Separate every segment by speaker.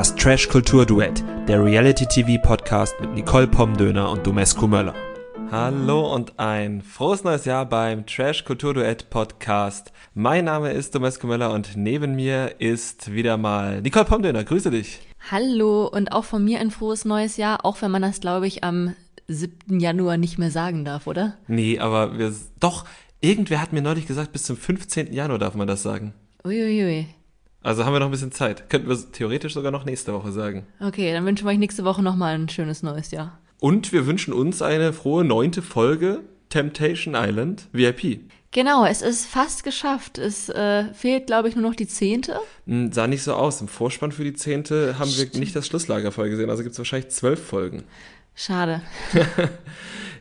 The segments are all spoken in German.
Speaker 1: Das Trash Kultur Duett, der Reality TV Podcast mit Nicole Pomdöner und Domescu Möller. Hallo und ein frohes neues Jahr beim Trash Kultur Duett Podcast. Mein Name ist Domescu Möller und neben mir ist wieder mal Nicole Pomdöner. Grüße dich.
Speaker 2: Hallo und auch von mir ein frohes neues Jahr, auch wenn man das, glaube ich, am 7. Januar nicht mehr sagen darf, oder?
Speaker 1: Nee, aber wir, doch, irgendwer hat mir neulich gesagt, bis zum 15. Januar darf man das sagen.
Speaker 2: Uiuiui.
Speaker 1: Also haben wir noch ein bisschen Zeit. Könnten wir theoretisch sogar noch nächste Woche sagen.
Speaker 2: Okay, dann wünschen wir euch nächste Woche nochmal ein schönes neues Jahr.
Speaker 1: Und wir wünschen uns eine frohe neunte Folge Temptation Island VIP.
Speaker 2: Genau, es ist fast geschafft. Es äh, fehlt, glaube ich, nur noch die zehnte.
Speaker 1: Hm, Sah nicht so aus. Im Vorspann für die zehnte haben wir nicht das Schlusslagerfolge gesehen. Also gibt es wahrscheinlich zwölf Folgen.
Speaker 2: Schade.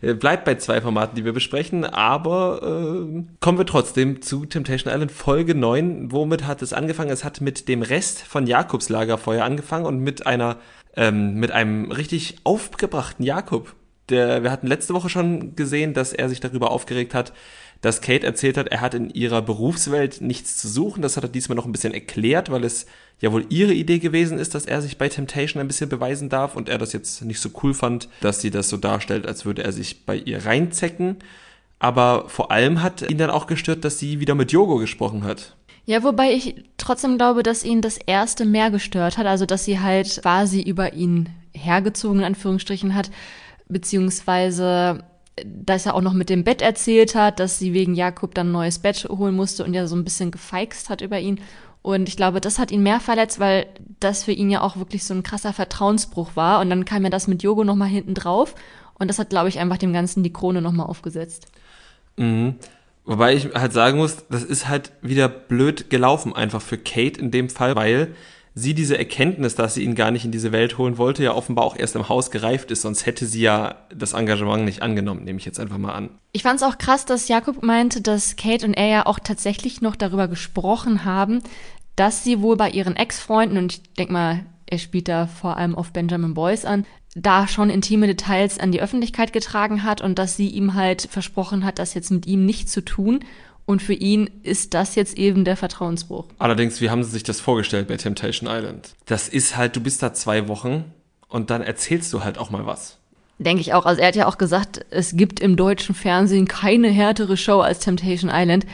Speaker 1: Bleibt bei zwei Formaten, die wir besprechen, aber äh, kommen wir trotzdem zu Temptation Island Folge 9. Womit hat es angefangen? Es hat mit dem Rest von Jakobs Lagerfeuer angefangen und mit einer ähm, mit einem richtig aufgebrachten Jakob. Der, wir hatten letzte Woche schon gesehen, dass er sich darüber aufgeregt hat, dass Kate erzählt hat, er hat in ihrer Berufswelt nichts zu suchen. Das hat er diesmal noch ein bisschen erklärt, weil es ja wohl ihre Idee gewesen ist, dass er sich bei Temptation ein bisschen beweisen darf und er das jetzt nicht so cool fand, dass sie das so darstellt, als würde er sich bei ihr reinzecken. Aber vor allem hat ihn dann auch gestört, dass sie wieder mit Yogo gesprochen hat.
Speaker 2: Ja, wobei ich trotzdem glaube, dass ihn das erste mehr gestört hat, also dass sie halt quasi über ihn hergezogen, in Anführungsstrichen hat, beziehungsweise dass er auch noch mit dem Bett erzählt hat, dass sie wegen Jakob dann ein neues Bett holen musste und ja so ein bisschen gefeixt hat über ihn. Und ich glaube, das hat ihn mehr verletzt, weil das für ihn ja auch wirklich so ein krasser Vertrauensbruch war. Und dann kam ja das mit Yogo nochmal hinten drauf. Und das hat, glaube ich, einfach dem Ganzen die Krone nochmal aufgesetzt.
Speaker 1: Mhm. Wobei ich halt sagen muss, das ist halt wieder blöd gelaufen einfach für Kate in dem Fall, weil sie diese Erkenntnis, dass sie ihn gar nicht in diese Welt holen wollte, ja offenbar auch erst im Haus gereift ist, sonst hätte sie ja das Engagement nicht angenommen, nehme ich jetzt einfach mal an.
Speaker 2: Ich fand es auch krass, dass Jakob meinte, dass Kate und er ja auch tatsächlich noch darüber gesprochen haben, dass sie wohl bei ihren Ex-Freunden, und ich denke mal, er spielt da vor allem auf Benjamin Boyce an, da schon intime Details an die Öffentlichkeit getragen hat und dass sie ihm halt versprochen hat, das jetzt mit ihm nicht zu tun. Und für ihn ist das jetzt eben der Vertrauensbruch.
Speaker 1: Allerdings, wie haben sie sich das vorgestellt bei Temptation Island? Das ist halt, du bist da zwei Wochen und dann erzählst du halt auch mal was.
Speaker 2: Denke ich auch. Also er hat ja auch gesagt, es gibt im deutschen Fernsehen keine härtere Show als Temptation Island.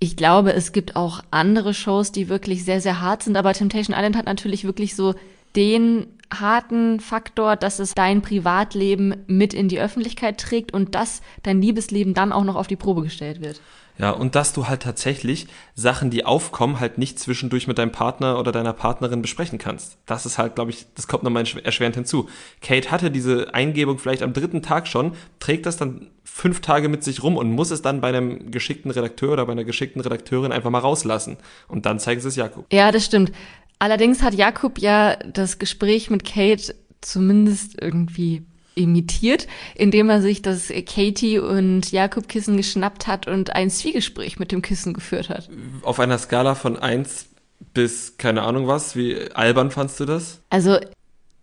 Speaker 2: Ich glaube, es gibt auch andere Shows, die wirklich sehr, sehr hart sind, aber Temptation Island hat natürlich wirklich so den harten Faktor, dass es dein Privatleben mit in die Öffentlichkeit trägt und dass dein Liebesleben dann auch noch auf die Probe gestellt wird.
Speaker 1: Ja, und dass du halt tatsächlich Sachen, die aufkommen, halt nicht zwischendurch mit deinem Partner oder deiner Partnerin besprechen kannst. Das ist halt, glaube ich, das kommt nochmal erschwerend hinzu. Kate hatte diese Eingebung vielleicht am dritten Tag schon, trägt das dann fünf Tage mit sich rum und muss es dann bei einem geschickten Redakteur oder bei einer geschickten Redakteurin einfach mal rauslassen. Und dann zeigen sie es Jakob.
Speaker 2: Ja, das stimmt. Allerdings hat Jakob ja das Gespräch mit Kate zumindest irgendwie imitiert, indem er sich das Katie und Jakob Kissen geschnappt hat und ein Zwiegespräch mit dem Kissen geführt hat.
Speaker 1: Auf einer Skala von eins bis keine Ahnung was, wie albern fandst du das?
Speaker 2: Also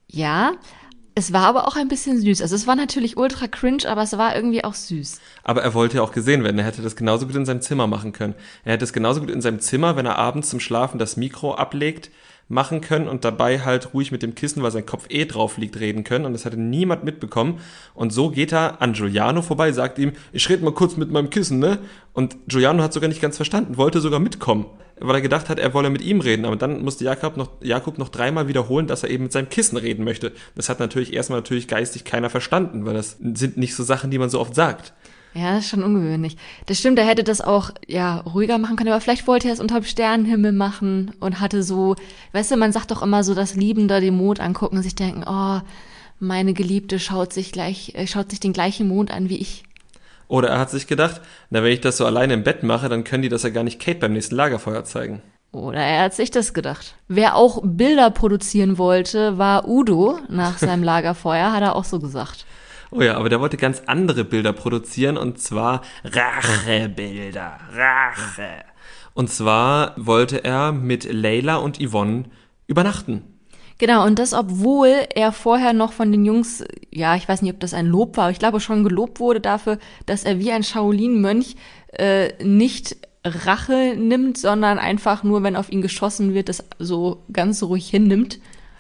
Speaker 2: ja, es war aber auch ein bisschen süß. Also es war natürlich ultra cringe, aber es war irgendwie auch süß.
Speaker 1: Aber er wollte ja auch gesehen werden. Er hätte das genauso gut in seinem Zimmer machen können. Er hätte es genauso gut in seinem Zimmer, wenn er abends zum Schlafen das Mikro ablegt, machen können und dabei halt ruhig mit dem Kissen, weil sein Kopf eh drauf liegt, reden können. Und das hatte niemand mitbekommen. Und so geht er an Giuliano vorbei, sagt ihm, ich rede mal kurz mit meinem Kissen, ne? Und Giuliano hat sogar nicht ganz verstanden, wollte sogar mitkommen, weil er gedacht hat, er wolle mit ihm reden. Aber dann musste Jakob noch, Jakob noch dreimal wiederholen, dass er eben mit seinem Kissen reden möchte. Das hat natürlich erstmal natürlich geistig keiner verstanden, weil das sind nicht so Sachen, die man so oft sagt.
Speaker 2: Ja, das ist schon ungewöhnlich. Das stimmt, er hätte das auch ja ruhiger machen können, aber vielleicht wollte er es unter dem Sternenhimmel machen und hatte so, weißt du, man sagt doch immer so, dass Liebende den Mond angucken und sich denken, oh, meine Geliebte schaut sich gleich, äh, schaut sich den gleichen Mond an wie ich.
Speaker 1: Oder er hat sich gedacht, na, wenn ich das so alleine im Bett mache, dann können die das ja gar nicht Kate beim nächsten Lagerfeuer zeigen.
Speaker 2: Oder er hat sich das gedacht. Wer auch Bilder produzieren wollte, war Udo nach seinem Lagerfeuer, hat er auch so gesagt.
Speaker 1: Oh ja, aber der wollte ganz andere Bilder produzieren und zwar Rachebilder. Rache. Und zwar wollte er mit Leila und Yvonne übernachten.
Speaker 2: Genau, und das, obwohl er vorher noch von den Jungs, ja, ich weiß nicht, ob das ein Lob war, aber ich glaube schon gelobt wurde dafür, dass er wie ein Shaolin-Mönch äh, nicht Rache nimmt, sondern einfach nur, wenn auf ihn geschossen wird, das so ganz ruhig hinnimmt.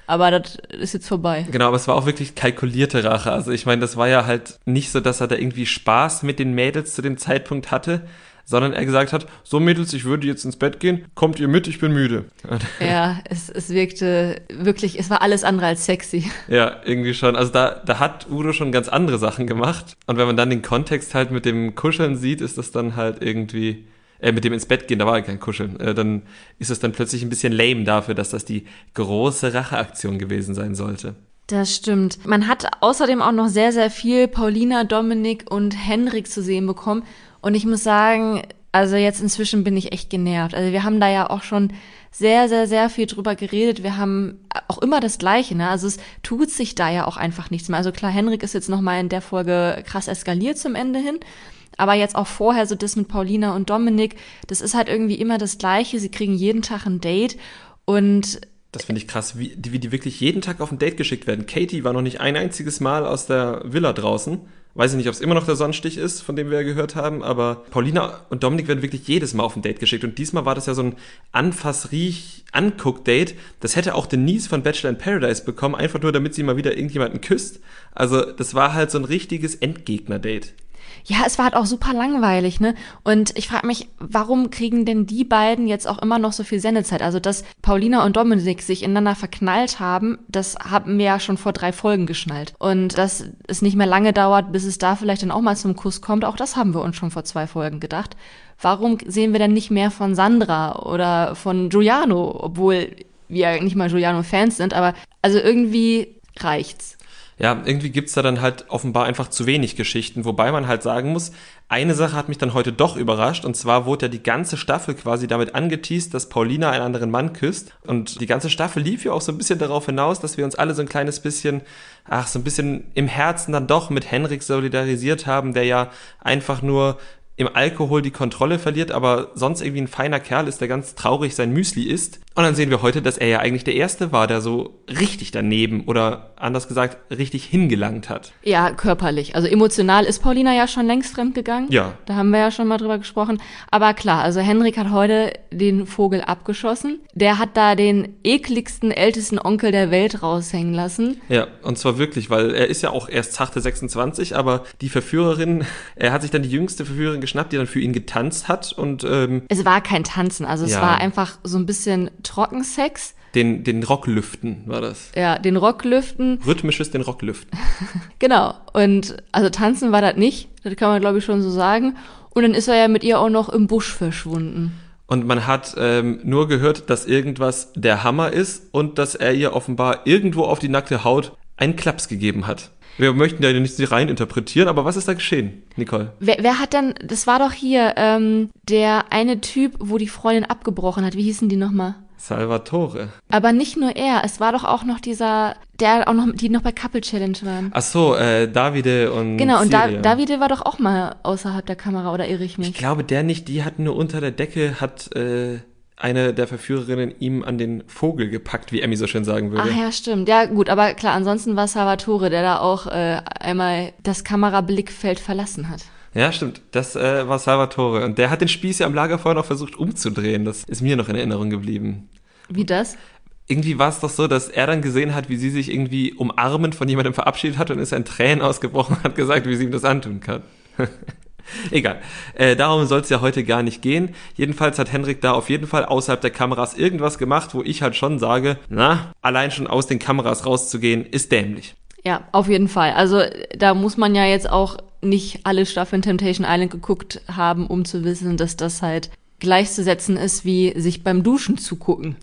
Speaker 2: Aber das ist jetzt vorbei.
Speaker 1: Genau, aber es war auch wirklich kalkulierte Rache. Also ich meine, das war ja halt nicht so, dass er da irgendwie Spaß mit den Mädels zu dem Zeitpunkt hatte, sondern er gesagt hat, so Mädels, ich würde jetzt ins Bett gehen, kommt ihr mit, ich bin müde.
Speaker 2: Ja, es, es wirkte wirklich, es war alles andere als sexy.
Speaker 1: Ja, irgendwie schon. Also da, da hat Udo schon ganz andere Sachen gemacht. Und wenn man dann den Kontext halt mit dem Kuscheln sieht, ist das dann halt irgendwie, äh, mit dem ins Bett gehen, da war kein Kuscheln, äh, dann ist es dann plötzlich ein bisschen lame dafür, dass das die große Racheaktion gewesen sein sollte.
Speaker 2: Das stimmt. Man hat außerdem auch noch sehr, sehr viel Paulina, Dominik und Henrik zu sehen bekommen. Und ich muss sagen, also jetzt inzwischen bin ich echt genervt. Also wir haben da ja auch schon sehr, sehr, sehr viel drüber geredet. Wir haben auch immer das Gleiche, ne? Also es tut sich da ja auch einfach nichts mehr. Also klar, Henrik ist jetzt nochmal in der Folge krass eskaliert zum Ende hin. Aber jetzt auch vorher so das mit Paulina und Dominik, das ist halt irgendwie immer das Gleiche. Sie kriegen jeden Tag ein Date und
Speaker 1: das finde ich krass, wie, wie die wirklich jeden Tag auf ein Date geschickt werden. Katie war noch nicht ein einziges Mal aus der Villa draußen. Weiß ich nicht, ob es immer noch der Sonnenstich ist, von dem wir ja gehört haben, aber Paulina und Dominik werden wirklich jedes Mal auf ein Date geschickt. Und diesmal war das ja so ein Anfass-Riech-Anguck-Date. Das hätte auch Denise von Bachelor in Paradise bekommen, einfach nur damit sie mal wieder irgendjemanden küsst. Also das war halt so ein richtiges Endgegner-Date.
Speaker 2: Ja, es war halt auch super langweilig, ne? Und ich frage mich, warum kriegen denn die beiden jetzt auch immer noch so viel Sendezeit? Also, dass Paulina und Dominik sich ineinander verknallt haben, das haben wir ja schon vor drei Folgen geschnallt. Und dass es nicht mehr lange dauert, bis es da vielleicht dann auch mal zum Kuss kommt, auch das haben wir uns schon vor zwei Folgen gedacht. Warum sehen wir denn nicht mehr von Sandra oder von Giuliano, obwohl wir nicht mal Giuliano-Fans sind, aber also irgendwie reicht's
Speaker 1: ja, irgendwie gibt's da dann halt offenbar einfach zu wenig Geschichten, wobei man halt sagen muss, eine Sache hat mich dann heute doch überrascht, und zwar wurde ja die ganze Staffel quasi damit angeteased, dass Paulina einen anderen Mann küsst. Und die ganze Staffel lief ja auch so ein bisschen darauf hinaus, dass wir uns alle so ein kleines bisschen, ach, so ein bisschen im Herzen dann doch mit Henrik solidarisiert haben, der ja einfach nur im Alkohol die Kontrolle verliert, aber sonst irgendwie ein feiner Kerl ist, der ganz traurig sein Müsli isst. Und dann sehen wir heute, dass er ja eigentlich der Erste war, der so richtig daneben oder anders gesagt richtig hingelangt hat.
Speaker 2: Ja, körperlich. Also emotional ist Paulina ja schon längst fremdgegangen.
Speaker 1: Ja.
Speaker 2: Da haben wir ja schon mal drüber gesprochen. Aber klar, also Henrik hat heute den Vogel abgeschossen. Der hat da den ekligsten, ältesten Onkel der Welt raushängen lassen.
Speaker 1: Ja, und zwar wirklich, weil er ist ja auch erst zachte 26, aber die Verführerin, er hat sich dann die jüngste Verführerin geschnappt, die dann für ihn getanzt hat und ähm,
Speaker 2: Es war kein Tanzen, also es
Speaker 1: Ja.
Speaker 2: war einfach so ein bisschen Trockensex.
Speaker 1: den, den Rocklüften war das.
Speaker 2: Ja, den Rock lüften.
Speaker 1: Rhythmisches den Rocklüften.
Speaker 2: Genau. Und also tanzen war das nicht. Das kann man, glaube ich, schon so sagen. Und dann ist er ja mit ihr auch noch im Busch verschwunden.
Speaker 1: Und man hat ähm, nur gehört, dass irgendwas der Hammer ist und dass er ihr offenbar irgendwo auf die nackte Haut einen Klaps gegeben hat. Wir möchten ja nicht rein interpretieren, aber was ist da geschehen, Nicole?
Speaker 2: Wer, wer hat denn, das war doch hier, ähm, der eine Typ, wo die Freundin abgebrochen hat. Wie hießen die nochmal?
Speaker 1: Salvatore.
Speaker 2: Aber nicht nur er, es war doch auch noch dieser, der auch noch, die noch bei Couple Challenge waren.
Speaker 1: Ach so, äh, Davide und
Speaker 2: Genau, und da. Davide war doch auch mal außerhalb der Kamera, oder irre ich
Speaker 1: Ich
Speaker 2: mich?
Speaker 1: glaube, der nicht, die hat nur unter der Decke, hat äh, eine der Verführerinnen ihm an den Vogel gepackt, wie Emmy so schön sagen würde.
Speaker 2: Ach ja, stimmt. Ja, gut, aber klar, ansonsten war Salvatore, der da auch äh, einmal das Kamerablickfeld verlassen hat.
Speaker 1: Ja, stimmt. Das äh, war Salvatore. Und der hat den Spieß ja am Lagerfeuer noch versucht umzudrehen. Das ist mir noch in Erinnerung geblieben.
Speaker 2: Wie das?
Speaker 1: Irgendwie war es doch so, dass er dann gesehen hat, wie sie sich irgendwie umarmend von jemandem verabschiedet hat und ist in Tränen ausgebrochen und hat gesagt, wie sie ihm das antun kann. Egal. Äh, darum soll es ja heute gar nicht gehen. Jedenfalls hat Henrik da auf jeden Fall außerhalb der Kameras irgendwas gemacht, wo ich halt schon sage, na, allein schon aus den Kameras rauszugehen, ist dämlich.
Speaker 2: Ja, auf jeden Fall. Also da muss man ja jetzt auch nicht alle Staffeln Temptation Island geguckt haben, um zu wissen, dass das halt gleichzusetzen ist, wie sich beim Duschen zugucken.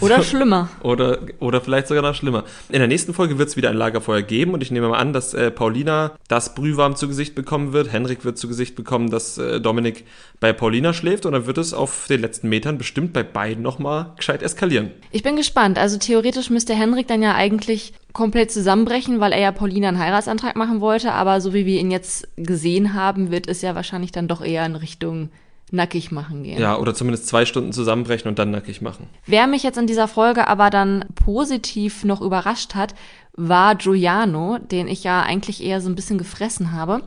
Speaker 2: Oder schlimmer.
Speaker 1: Oder, oder vielleicht sogar noch schlimmer. In der nächsten Folge wird es wieder ein Lagerfeuer geben und ich nehme mal an, dass äh, Paulina das Brühwarm zu Gesicht bekommen wird. Henrik wird zu Gesicht bekommen, dass äh, Dominik bei Paulina schläft und dann wird es auf den letzten Metern bestimmt bei beiden nochmal gescheit eskalieren.
Speaker 2: Ich bin gespannt. Also theoretisch müsste Henrik dann ja eigentlich komplett zusammenbrechen, weil er ja Paulina einen Heiratsantrag machen wollte. Aber so wie wir ihn jetzt gesehen haben, wird es ja wahrscheinlich dann doch eher in Richtung nackig machen gehen.
Speaker 1: Ja, oder zumindest zwei Stunden zusammenbrechen und dann nackig machen.
Speaker 2: Wer mich jetzt in dieser Folge aber dann positiv noch überrascht hat, war Giuliano, den ich ja eigentlich eher so ein bisschen gefressen habe.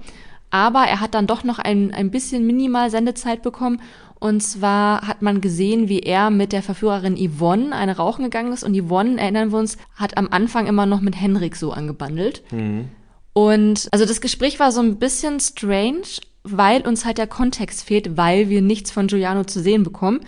Speaker 2: Aber er hat dann doch noch ein, ein bisschen minimal Sendezeit bekommen Und zwar hat man gesehen, wie er mit der Verführerin Yvonne eine rauchen gegangen ist. Und Yvonne, erinnern wir uns, hat am Anfang immer noch mit Henrik so angebandelt. Mhm. Und also das Gespräch war so ein bisschen strange, weil uns halt der Kontext fehlt, weil wir nichts von Giuliano zu sehen bekommen.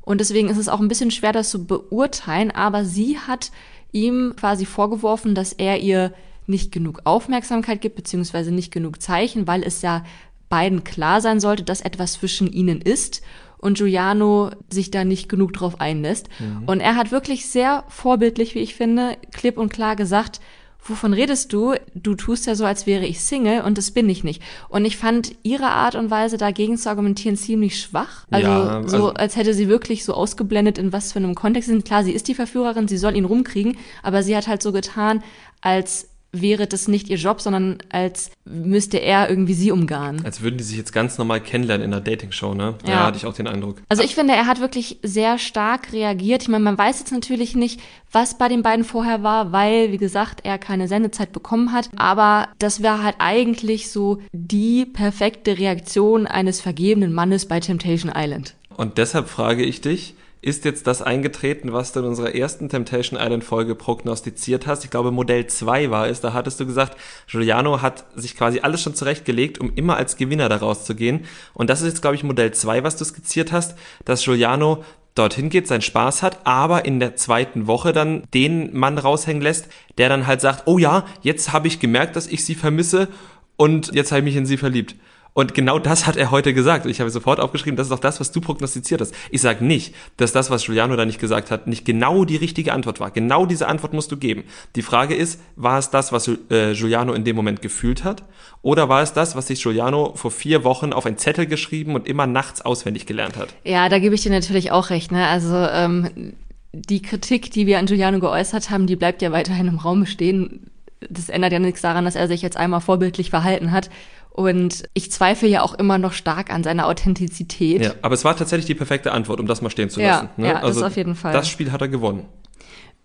Speaker 2: Und deswegen ist es auch ein bisschen schwer, das zu beurteilen. Aber sie hat ihm quasi vorgeworfen, dass er ihr nicht genug Aufmerksamkeit gibt, beziehungsweise nicht genug Zeichen, weil es ja beiden klar sein sollte, dass etwas zwischen ihnen ist und Giuliano sich da nicht genug drauf einlässt. Mhm. Und er hat wirklich sehr vorbildlich, wie ich finde, klipp und klar gesagt, wovon redest du? Du tust ja so, als wäre ich Single und das bin ich nicht. Und ich fand ihre Art und Weise dagegen zu argumentieren ziemlich schwach. Also, ja, also so, als hätte sie wirklich so ausgeblendet, in was für einem Kontext sind. Klar, sie ist die Verführerin, sie soll ihn rumkriegen, aber sie hat halt so getan, als wäre das nicht ihr Job, sondern als müsste er irgendwie sie umgarnen.
Speaker 1: Als würden die sich jetzt ganz normal kennenlernen in einer Dating-Show, ne? Ja. ja, hatte ich auch den Eindruck.
Speaker 2: Also ich finde, er hat wirklich sehr stark reagiert. Ich meine, man weiß jetzt natürlich nicht, was bei den beiden vorher war, weil, wie gesagt, er keine Sendezeit bekommen hat. Aber das wäre halt eigentlich so die perfekte Reaktion eines vergebenen Mannes bei Temptation Island.
Speaker 1: Und deshalb frage ich dich, ist jetzt das eingetreten, was du in unserer ersten Temptation Island Folge prognostiziert hast. Ich glaube, Modell 2 war es. Da hattest du gesagt, Giuliano hat sich quasi alles schon zurechtgelegt, um immer als Gewinner daraus zu gehen. Und das ist jetzt, glaube ich, Modell 2, was du skizziert hast, dass Giuliano dorthin geht, seinen Spaß hat, aber in der zweiten Woche dann den Mann raushängen lässt, der dann halt sagt, oh ja, jetzt habe ich gemerkt, dass ich sie vermisse und jetzt habe ich mich in sie verliebt. Und genau das hat er heute gesagt. Ich habe sofort aufgeschrieben, das ist auch das, was du prognostiziert hast. Ich sage nicht, dass das, was Giuliano da nicht gesagt hat, nicht genau die richtige Antwort war. Genau diese Antwort musst du geben. Die Frage ist, war es das, was äh, Giuliano in dem Moment gefühlt hat? Oder war es das, was sich Giuliano vor vier Wochen auf einen Zettel geschrieben und immer nachts auswendig gelernt hat?
Speaker 2: Ja, da gebe ich dir natürlich auch recht. Ne? Also ähm, die Kritik, die wir an Giuliano geäußert haben, die bleibt ja weiterhin im Raum stehen. Das ändert ja nichts daran, dass er sich jetzt einmal vorbildlich verhalten hat. Und ich zweifle ja auch immer noch stark an seiner Authentizität. Ja,
Speaker 1: aber es war tatsächlich die perfekte Antwort, um das mal stehen zu lassen.
Speaker 2: Ja, ne? ja also das auf jeden Fall.
Speaker 1: Das Spiel hat er gewonnen.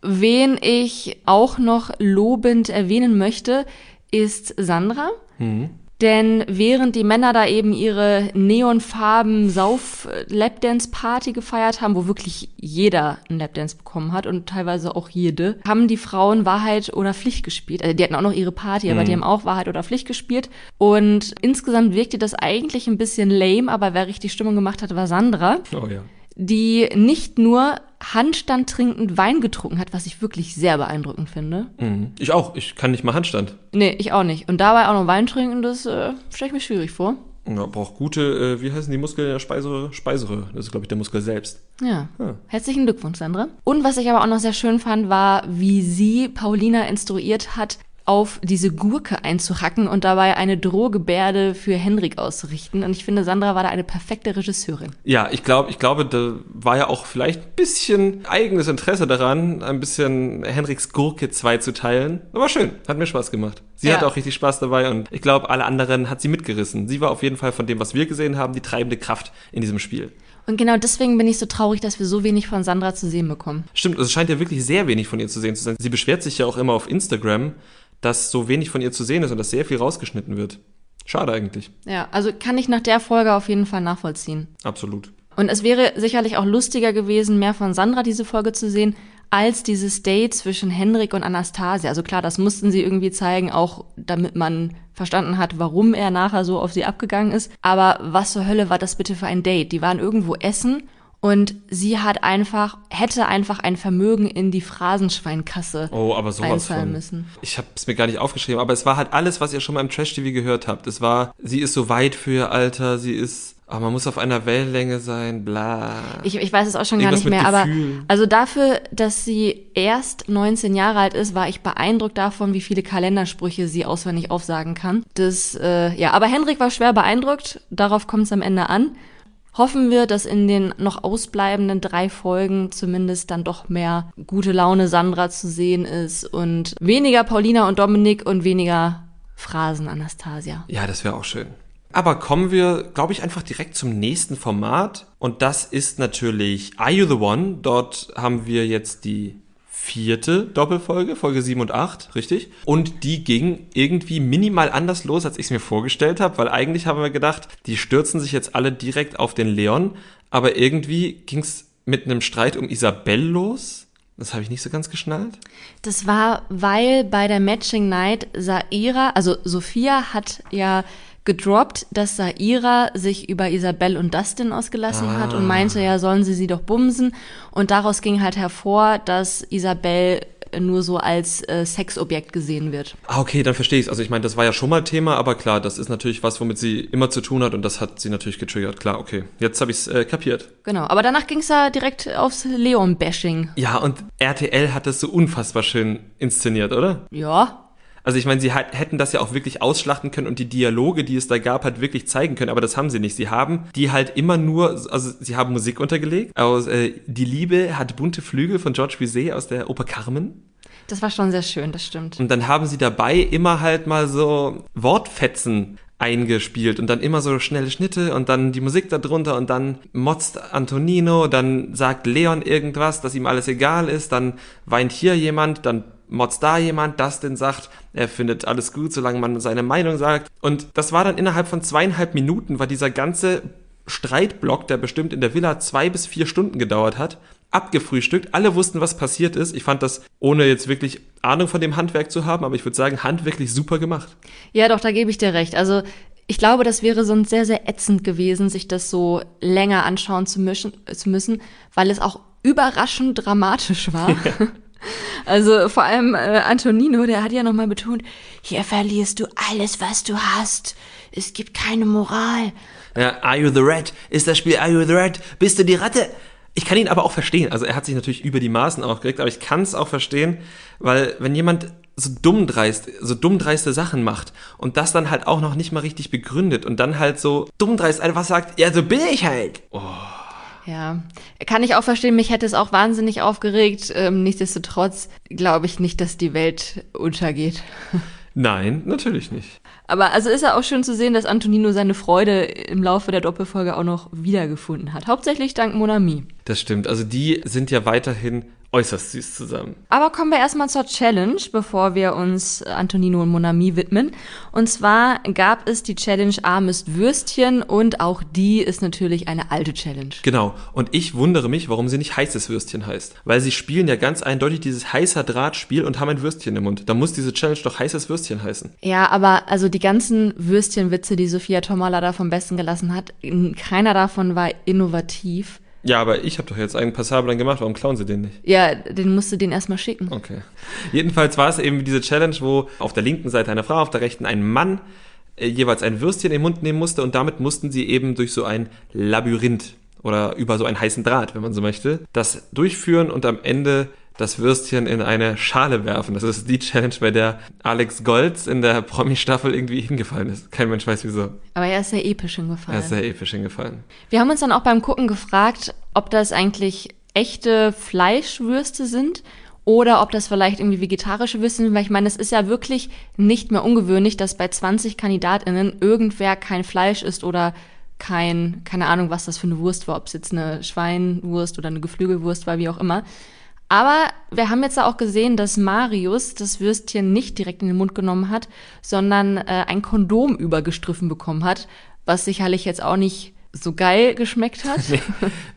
Speaker 2: Wen ich auch noch lobend erwähnen möchte, ist Sandra. Mhm. Denn während die Männer da eben ihre neonfarben Sauf-Lapdance-Party gefeiert haben, wo wirklich jeder einen Lapdance bekommen hat und teilweise auch jede, haben die Frauen Wahrheit oder Pflicht gespielt. Also die hatten auch noch ihre Party, aber mhm. die haben auch Wahrheit oder Pflicht gespielt. Und insgesamt wirkte das eigentlich ein bisschen lame, aber wer richtig Stimmung gemacht hat, war Sandra.
Speaker 1: Oh ja
Speaker 2: die nicht nur Handstand trinkend Wein getrunken hat, was ich wirklich sehr beeindruckend finde.
Speaker 1: Mhm. Ich auch. Ich kann nicht mal Handstand.
Speaker 2: Nee, ich auch nicht. Und dabei auch noch Wein trinken, das äh, stelle ich mir schwierig vor.
Speaker 1: Ja, braucht gute, äh, wie heißen die Muskeln der Speiseröhre? Speiseröhre. Das ist, glaube ich, der Muskel selbst.
Speaker 2: Ja. ja. Herzlichen Glückwunsch, Sandra. Und was ich aber auch noch sehr schön fand, war, wie sie Paulina instruiert hat, auf diese Gurke einzuhacken und dabei eine Drohgebärde für Henrik auszurichten. Und ich finde, Sandra war da eine perfekte Regisseurin.
Speaker 1: Ja, ich glaube, ich glaube, da war ja auch vielleicht ein bisschen eigenes Interesse daran, ein bisschen Henriks Gurke 2 zu teilen. Aber schön, hat mir Spaß gemacht. Sie ja. hat auch richtig Spaß dabei und ich glaube, alle anderen hat sie mitgerissen. Sie war auf jeden Fall von dem, was wir gesehen haben, die treibende Kraft in diesem Spiel.
Speaker 2: Und genau deswegen bin ich so traurig, dass wir so wenig von Sandra zu sehen bekommen.
Speaker 1: Stimmt, es scheint ja wirklich sehr wenig von ihr zu sehen zu sein. Sie beschwert sich ja auch immer auf Instagram, dass so wenig von ihr zu sehen ist und dass sehr viel rausgeschnitten wird. Schade eigentlich.
Speaker 2: Ja, also kann ich nach der Folge auf jeden Fall nachvollziehen.
Speaker 1: Absolut.
Speaker 2: Und es wäre sicherlich auch lustiger gewesen, mehr von Sandra diese Folge zu sehen, als dieses Date zwischen Henrik und Anastasia. Also klar, das mussten sie irgendwie zeigen, auch damit man verstanden hat, warum er nachher so auf sie abgegangen ist. Aber was zur Hölle war das bitte für ein Date? Die waren irgendwo essen und sie hat einfach, hätte einfach ein Vermögen in die Phrasenschweinkasse
Speaker 1: oh, aber sowas einzahlen von. müssen. Ich habe es mir gar nicht aufgeschrieben, aber es war halt alles, was ihr schon mal im Trash-TV gehört habt. Es war, sie ist so weit für ihr Alter, sie ist aber man muss auf einer Wellenlänge sein, bla.
Speaker 2: Ich, ich weiß es auch schon Irgendwas gar nicht mehr, aber also dafür, dass sie erst 19 Jahre alt ist, war ich beeindruckt davon, wie viele Kalendersprüche sie auswendig aufsagen kann. Das, äh, ja, aber Hendrik war schwer beeindruckt, darauf kommt es am Ende an hoffen wir, dass in den noch ausbleibenden drei Folgen zumindest dann doch mehr gute Laune Sandra zu sehen ist und weniger Paulina und Dominik und weniger Phrasen Anastasia.
Speaker 1: Ja, das wäre auch schön. Aber kommen wir, glaube ich, einfach direkt zum nächsten Format. Und das ist natürlich Are You the One? Dort haben wir jetzt die vierte Doppelfolge, Folge 7 und 8, richtig? Und die ging irgendwie minimal anders los, als ich es mir vorgestellt habe, weil eigentlich haben wir gedacht, die stürzen sich jetzt alle direkt auf den Leon, aber irgendwie ging es mit einem Streit um Isabelle los. Das habe ich nicht so ganz geschnallt.
Speaker 2: Das war, weil bei der Matching Night Saira, also Sophia hat ja gedroppt, dass Saira sich über Isabelle und Dustin ausgelassen ah. hat und meinte, ja, sollen sie sie doch bumsen. Und daraus ging halt hervor, dass Isabelle nur so als äh, Sexobjekt gesehen wird.
Speaker 1: Ah, okay, dann verstehe ich es. Also ich meine, das war ja schon mal Thema, aber klar, das ist natürlich was, womit sie immer zu tun hat und das hat sie natürlich getriggert. Klar, okay. Jetzt habe ich es äh, kapiert.
Speaker 2: Genau, aber danach ging es ja direkt aufs Leon-Bashing.
Speaker 1: Ja, und RTL hat das so unfassbar schön inszeniert, oder?
Speaker 2: Ja,
Speaker 1: also ich meine, sie hätten das ja auch wirklich ausschlachten können und die Dialoge, die es da gab, halt wirklich zeigen können, aber das haben sie nicht. Sie haben die halt immer nur, also sie haben Musik untergelegt aus äh, Die Liebe hat bunte Flügel von George Bizet aus der Oper Carmen.
Speaker 2: Das war schon sehr schön, das stimmt.
Speaker 1: Und dann haben sie dabei immer halt mal so Wortfetzen eingespielt und dann immer so schnelle Schnitte und dann die Musik darunter und dann motzt Antonino, dann sagt Leon irgendwas, dass ihm alles egal ist, dann weint hier jemand, dann motzt da jemand, das denn sagt, er findet alles gut, solange man seine Meinung sagt. Und das war dann innerhalb von zweieinhalb Minuten, war dieser ganze Streitblock, der bestimmt in der Villa zwei bis vier Stunden gedauert hat, abgefrühstückt. Alle wussten, was passiert ist. Ich fand das, ohne jetzt wirklich Ahnung von dem Handwerk zu haben, aber ich würde sagen, handwerklich super gemacht.
Speaker 2: Ja, doch, da gebe ich dir recht. Also ich glaube, das wäre sonst sehr, sehr ätzend gewesen, sich das so länger anschauen zu, mischen, zu müssen, weil es auch überraschend dramatisch war. Ja. Also vor allem äh, Antonino, der hat ja nochmal betont, hier verlierst du alles, was du hast. Es gibt keine Moral.
Speaker 1: Ja, Are You the Rat? Ist das Spiel Are You the Rat? Bist du die Ratte? Ich kann ihn aber auch verstehen. Also er hat sich natürlich über die Maßen aufgeregt, aber ich kann es auch verstehen, weil wenn jemand so dumm dreist, so dumm dreiste Sachen macht und das dann halt auch noch nicht mal richtig begründet und dann halt so dumm dreist einfach sagt, ja, so bin ich halt. Oh.
Speaker 2: Ja, kann ich auch verstehen. Mich hätte es auch wahnsinnig aufgeregt. Ähm, nichtsdestotrotz glaube ich nicht, dass die Welt untergeht.
Speaker 1: Nein, natürlich nicht.
Speaker 2: Aber also ist ja auch schön zu sehen, dass Antonino seine Freude im Laufe der Doppelfolge auch noch wiedergefunden hat. Hauptsächlich dank Monami.
Speaker 1: Das stimmt. Also die sind ja weiterhin äußerst süß zusammen.
Speaker 2: Aber kommen wir erstmal zur Challenge, bevor wir uns Antonino und Monami widmen. Und zwar gab es die Challenge Armes Würstchen und auch die ist natürlich eine alte Challenge.
Speaker 1: Genau. Und ich wundere mich, warum sie nicht heißes Würstchen heißt. Weil sie spielen ja ganz eindeutig dieses heißer Drahtspiel und haben ein Würstchen im Mund. Da muss diese Challenge doch heißes Würstchen heißen.
Speaker 2: Ja, aber also die ganzen Würstchenwitze, die Sophia Tomala da vom Besten gelassen hat, keiner davon war innovativ.
Speaker 1: Ja, aber ich habe doch jetzt einen passablen gemacht, warum klauen sie den nicht?
Speaker 2: Ja, den musst du den erstmal schicken.
Speaker 1: Okay. Jedenfalls war es eben diese Challenge, wo auf der linken Seite eine Frau, auf der rechten ein Mann äh, jeweils ein Würstchen in den Mund nehmen musste und damit mussten sie eben durch so ein Labyrinth oder über so einen heißen Draht, wenn man so möchte, das durchführen und am Ende das Würstchen in eine Schale werfen. Das ist die Challenge, bei der Alex Golds in der Promi-Staffel irgendwie hingefallen ist. Kein Mensch weiß wieso.
Speaker 2: Aber er ist sehr episch hingefallen.
Speaker 1: Er ist sehr episch hingefallen.
Speaker 2: Wir haben uns dann auch beim Gucken gefragt, ob das eigentlich echte Fleischwürste sind oder ob das vielleicht irgendwie vegetarische Würste sind, weil ich meine, es ist ja wirklich nicht mehr ungewöhnlich, dass bei 20 KandidatInnen irgendwer kein Fleisch isst oder kein, keine Ahnung, was das für eine Wurst war, ob es jetzt eine Schweinwurst oder eine Geflügelwurst war, wie auch immer. Aber wir haben jetzt auch gesehen, dass Marius das Würstchen nicht direkt in den Mund genommen hat, sondern äh, ein Kondom übergestriffen bekommen hat, was sicherlich jetzt auch nicht so geil geschmeckt hat. nee,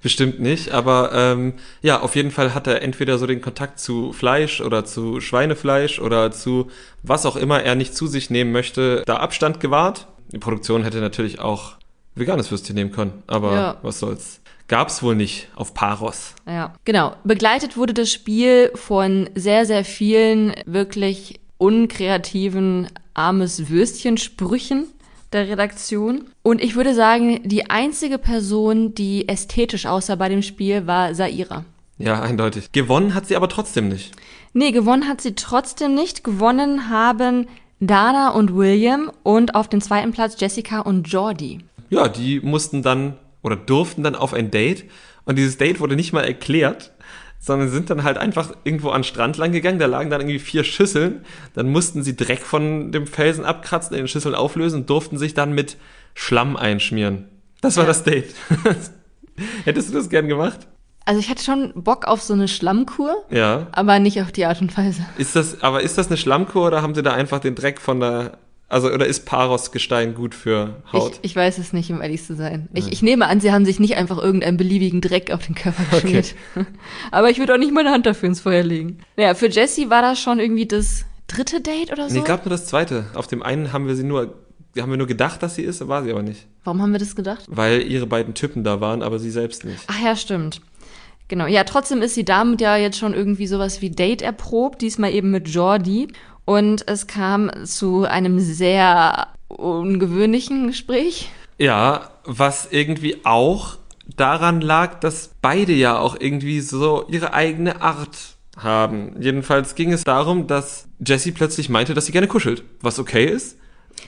Speaker 1: bestimmt nicht, aber ähm, ja, auf jeden Fall hat er entweder so den Kontakt zu Fleisch oder zu Schweinefleisch oder zu was auch immer er nicht zu sich nehmen möchte, da Abstand gewahrt. Die Produktion hätte natürlich auch veganes Würstchen nehmen können, aber ja. was soll's gab es wohl nicht auf Paros.
Speaker 2: Ja, genau. Begleitet wurde das Spiel von sehr, sehr vielen wirklich unkreativen armes Würstchen-Sprüchen der Redaktion. Und ich würde sagen, die einzige Person, die ästhetisch aussah bei dem Spiel, war Saira.
Speaker 1: Ja, eindeutig. Gewonnen hat sie aber trotzdem nicht.
Speaker 2: Nee, gewonnen hat sie trotzdem nicht. Gewonnen haben Dana und William und auf dem zweiten Platz Jessica und Jordi.
Speaker 1: Ja, die mussten dann oder durften dann auf ein Date und dieses Date wurde nicht mal erklärt, sondern sind dann halt einfach irgendwo an den Strand lang gegangen, da lagen dann irgendwie vier Schüsseln, dann mussten sie Dreck von dem Felsen abkratzen, in den Schüsseln auflösen und durften sich dann mit Schlamm einschmieren. Das war ja. das Date. Hättest du das gern gemacht?
Speaker 2: Also ich hatte schon Bock auf so eine Schlammkur,
Speaker 1: Ja.
Speaker 2: aber nicht auf die Art und Weise.
Speaker 1: Ist das, aber ist das eine Schlammkur oder haben sie da einfach den Dreck von der, also, oder ist Paros-Gestein gut für Haut?
Speaker 2: Ich, ich weiß es nicht, um ehrlich zu sein. Ich, ich nehme an, sie haben sich nicht einfach irgendeinen beliebigen Dreck auf den Körper geschmiert. Aber ich würde auch nicht meine Hand dafür ins Feuer legen. Naja, für Jessie war das schon irgendwie das dritte Date oder so.
Speaker 1: Nee, ich glaube nur das zweite. Auf dem einen haben wir sie nur, haben wir nur gedacht, dass sie ist, war sie aber nicht.
Speaker 2: Warum haben wir das gedacht?
Speaker 1: Weil ihre beiden Typen da waren, aber sie selbst nicht.
Speaker 2: Ach ja, stimmt. Genau. Ja, trotzdem ist sie damit ja jetzt schon irgendwie sowas wie Date erprobt, diesmal eben mit Jordi. Und es kam zu einem sehr ungewöhnlichen Gespräch.
Speaker 1: Ja, was irgendwie auch daran lag, dass beide ja auch irgendwie so ihre eigene Art haben. Jedenfalls ging es darum, dass Jessie plötzlich meinte, dass sie gerne kuschelt, was okay ist.